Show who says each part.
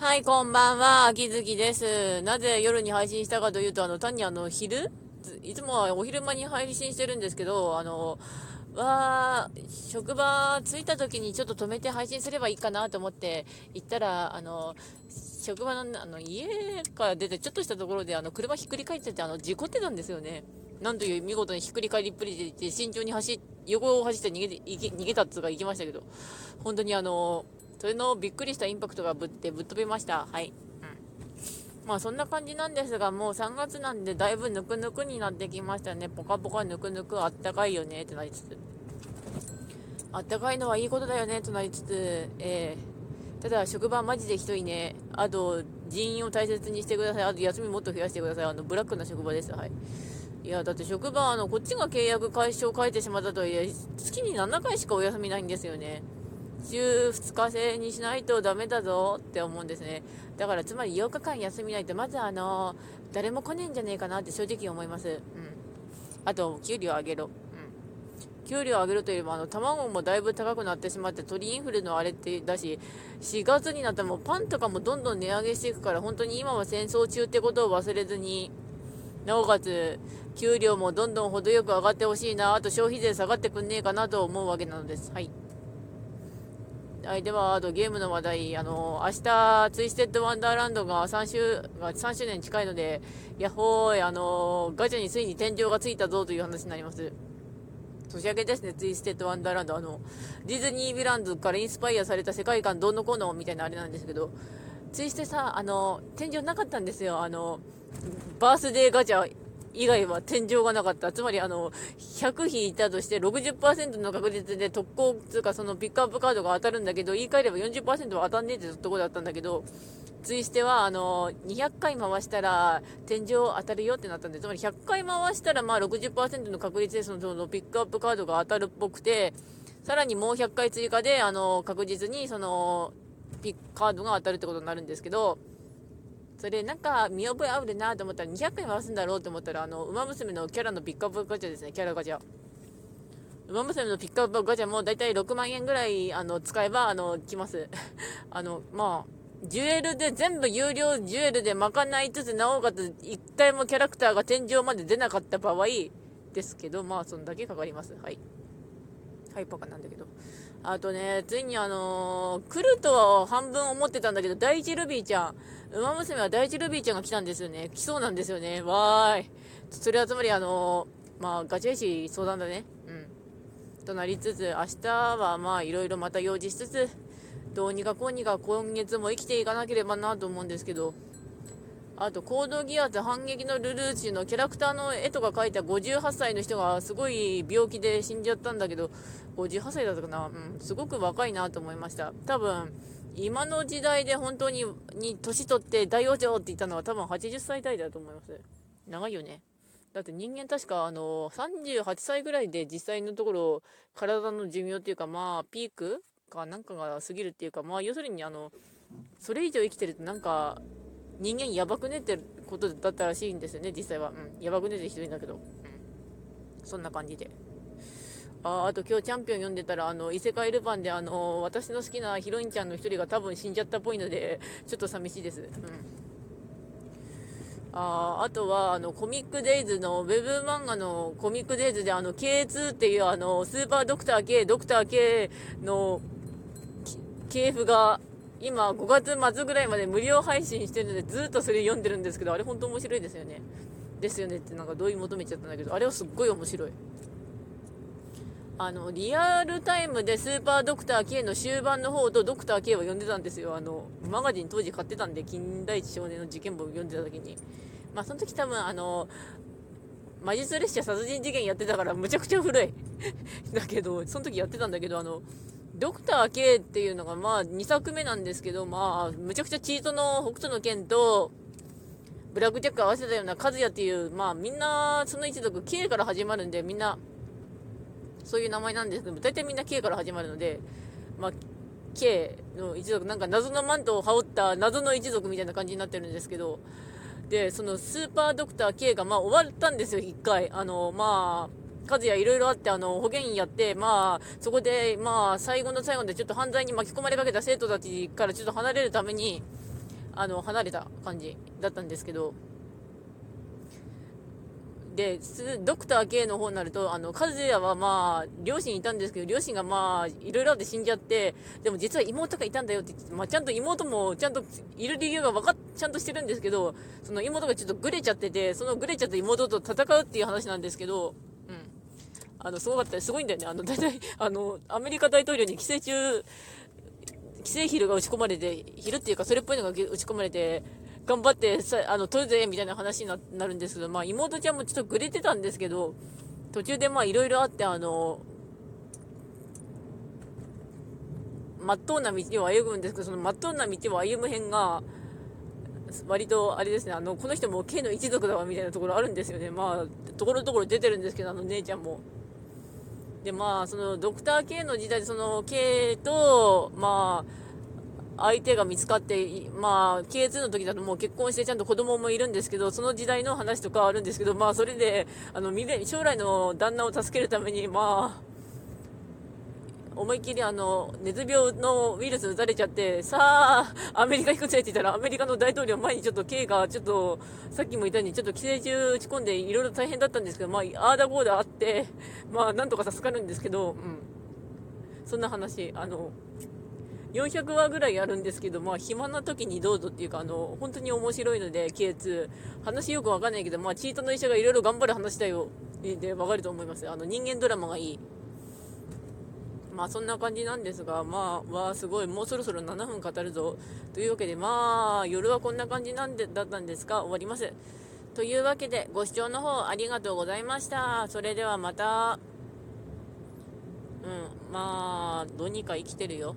Speaker 1: はい、こんばんは、秋月です。なぜ夜に配信したかというと、あの、単にあの、昼？いつもはお昼間に配信してるんですけど、あの、は、職場着いた時にちょっと止めて配信すればいいかなと思って行ったら、あの、職場の、あの、家から出てちょっとしたところで、あの、車ひっくり返ってて、あの、事故ってたんですよね。なんという見事にひっくり返りっぷりで、慎重に走、横を走って逃げて、逃げたっつうか行きましたけど、本当にあの、それのびっくりしたインパクトがぶってぶっ飛びました。はい。うん。まあそんな感じなんですが、もう3月なんでだいぶぬくぬくになってきましたね。ぽかぽかぬくぬくあったかいよねってなりつつ。あったかいのはいいことだよねとなりつつ、えー、ただ職場マジで人いね。あと人員を大切にしてください。あと休みもっと増やしてください。あのブラックな職場です。はい。いや、だって職場、あの、こっちが契約解消を書いてしまったとはいえ、月に7回しかお休みないんですよね。週2日制にしないとダメだぞって思うんですね。だからつまり8日間休みないと、まずあの、誰も来ねえんじゃねえかなって正直思います。うん。あと、給料上げろ。うん。給料上げろといえば、あの、卵もだいぶ高くなってしまって、鳥インフルのあれってだし、4月になったらもうパンとかもどんどん値上げしていくから、本当に今は戦争中ってことを忘れずに、なおかつ、給料もどんどん程よく上がってほしいな、あと消費税下がってくんねえかなと思うわけなのです。はい。はい、では、あとゲームの話題、あの、明日、ツイステッドワンダーランドが3周、が3周年近いので、やっほーい、あの、ガチャについに天井がついたぞという話になります。年明けですね、ツイステッドワンダーランド。あの、ディズニーヴィランズからインスパイアされた世界観どうのこうのみたいなあれなんですけど、ツイステさ、あの、天井なかったんですよ。あの、バースデーガチャ以外は天井がなかった。つまり、あの、100引いたとして60%の確率で特攻つうかそのピックアップカードが当たるんだけど、言い換えれば40%は当たんねえってとこだったんだけど、ツイステは、あの、200回回したら天井当たるよってなったんで、つまり100回回したらまあ60%の確率でそのそのピックアップカードが当たるっぽくて、さらにもう100回追加で、あの、確実にその、ピックカードが当たるってことになるんですけど、それなんか見覚えあるなと思ったら200回回すんだろうと思ったらあの馬娘のキャラのピックアップガチャですねキャラガチャ。馬娘のピックアップガチャもだいたい6万円ぐらいあの使えばあの来ます。あのまあジュエルで全部有料ジュエルで賄いつつなおかつ1回もキャラクターが天井まで出なかった場合ですけどまあそんだけかかります。はい。ハイパーカなんだけどあとね、ついにあのー、来るとは半分思ってたんだけど、第一ルビーちゃん、ウマ娘は第一ルビーちゃんが来たんですよね。来そうなんですよね。わーい。それはつまりあのー、まあ、ガチャ石相談だね。うん。となりつつ、明日はまあ、いろいろまた用事しつつ、どうにかこうにか今月も生きていかなければなと思うんですけど、あと、コードギアス反撃のルルーチのキャラクターの絵とか描いた58歳の人がすごい病気で死んじゃったんだけど、58歳だったかな、うん、すごく若いなと思いました。多分、今の時代で本当に、に、年取って大往生って言ったのは多分80歳代だと思います。長いよね。だって人間確かあの、38歳ぐらいで実際のところ、体の寿命っていうかまあ、ピークかなんかが過ぎるっていうか、まあ、要するにあの、それ以上生きてるとなんか、人間やばくねってことだったらしいんですよね、実際は。うん。やばくねって人いんだけど。うん。そんな感じで。ああと今日チャンピオン読んでたら、あの、異世界ルパンで、あの、私の好きなヒロインちゃんの一人が多分死んじゃったっぽいので、ちょっと寂しいです。うん。ああとは、あの、コミックデイズの、ウェブ漫画のコミックデイズで、あの、K2 っていう、あの、スーパードクター K、ドクター K の系譜が今5月末ぐらいまで無料配信してるのでずっとそれ読んでるんですけどあれ本当面白いですよね。ですよねってなんか同意求めちゃったんだけどあれはすっごい面白い。あのリアルタイムでスーパードクター K の終盤の方とドクター K を読んでたんですよ。あのマガジン当時買ってたんで金田一少年の事件簿を読んでた時に。まあその時多分あの魔術列車殺人事件やってたからむちゃくちゃ古い。だけどその時やってたんだけどあのドクター K っていうのがまあ2作目なんですけど、まあ、むちゃくちゃチートの北斗の剣と、ブラックジャック合わせたような和也っていう、まあみんなその一族 K から始まるんで、みんな、そういう名前なんですけど、大体みんな K から始まるので、まあ、K の一族、なんか謎のマントを羽織った謎の一族みたいな感じになってるんですけど、で、そのスーパードクター K がまあ終わったんですよ、一回。あの、まあ、数やいろいろあって、あの、保健員やって、まあ、そこで、まあ、最後の最後でちょっと犯罪に巻き込まれかけた生徒たちからちょっと離れるために、あの、離れた感じだったんですけど、で、ドクター K の方になると、あの、和也はまあ、両親いたんですけど、両親がまあ、いろいろあって死んじゃって、でも実は妹がいたんだよって言って、まあ、ちゃんと妹も、ちゃんといる理由が分かっ、ちゃんとしてるんですけど、その妹がちょっとグレちゃってて、そのグレちゃった妹と戦うっていう話なんですけど、あの、すごかったすごいんだよね。あの、大体、あの、アメリカ大統領に寄生虫、寄生ヒルが打ち込まれて、ヒルっていうかそれっぽいのが打ち込まれて、頑張ってさ、あの、取るぜみたいな話になるんですけど、まあ、妹ちゃんもちょっとグレてたんですけど、途中で、いろいろあって、あの、まっとうな道を歩むんですけど、そのまっとうな道を歩む辺が、割とあれですね、あの、この人も K の一族だわみたいなところあるんですよね。まあ、ところどころ出てるんですけど、あの姉ちゃんも。で、まあ、その、ドクター K の時代で、その、K と、まあ、相手が見つかって、まあ、K2 の時だともう結婚してちゃんと子供もいるんですけど、その時代の話とかあるんですけど、まあ、それで、あの、将来の旦那を助けるために、まあ、思いっきりあの、ネズ病のウイルス打たれちゃって、さあ、アメリカ行くぜって言ったら、アメリカの大統領前にちょっと K が、ちょっと、さっきも言ったように、ちょっと寄生虫打ち込んで、いろいろ大変だったんですけど、まあ、ああだこうだあって、まあ、なんとか助かるんですけど、うん。そんな話、あの、400話ぐらいあるんですけど、まあ、暇な時にどうぞっていうか、あの、本当に面白いので、K2。話よくわかんないけど、まあ、チートの医者がいろいろ頑張る話だよ。で、わかると思います。あの、人間ドラマがいい。まあ、そんな感じなんですが、まあ、わあ、すごい、もうそろそろ7分語るぞ。というわけで、まあ、夜はこんな感じなんで、だったんですが、終わります。というわけで、ご視聴の方ありがとうございました。それではまた、うん、まあ、どうにか生きてるよ。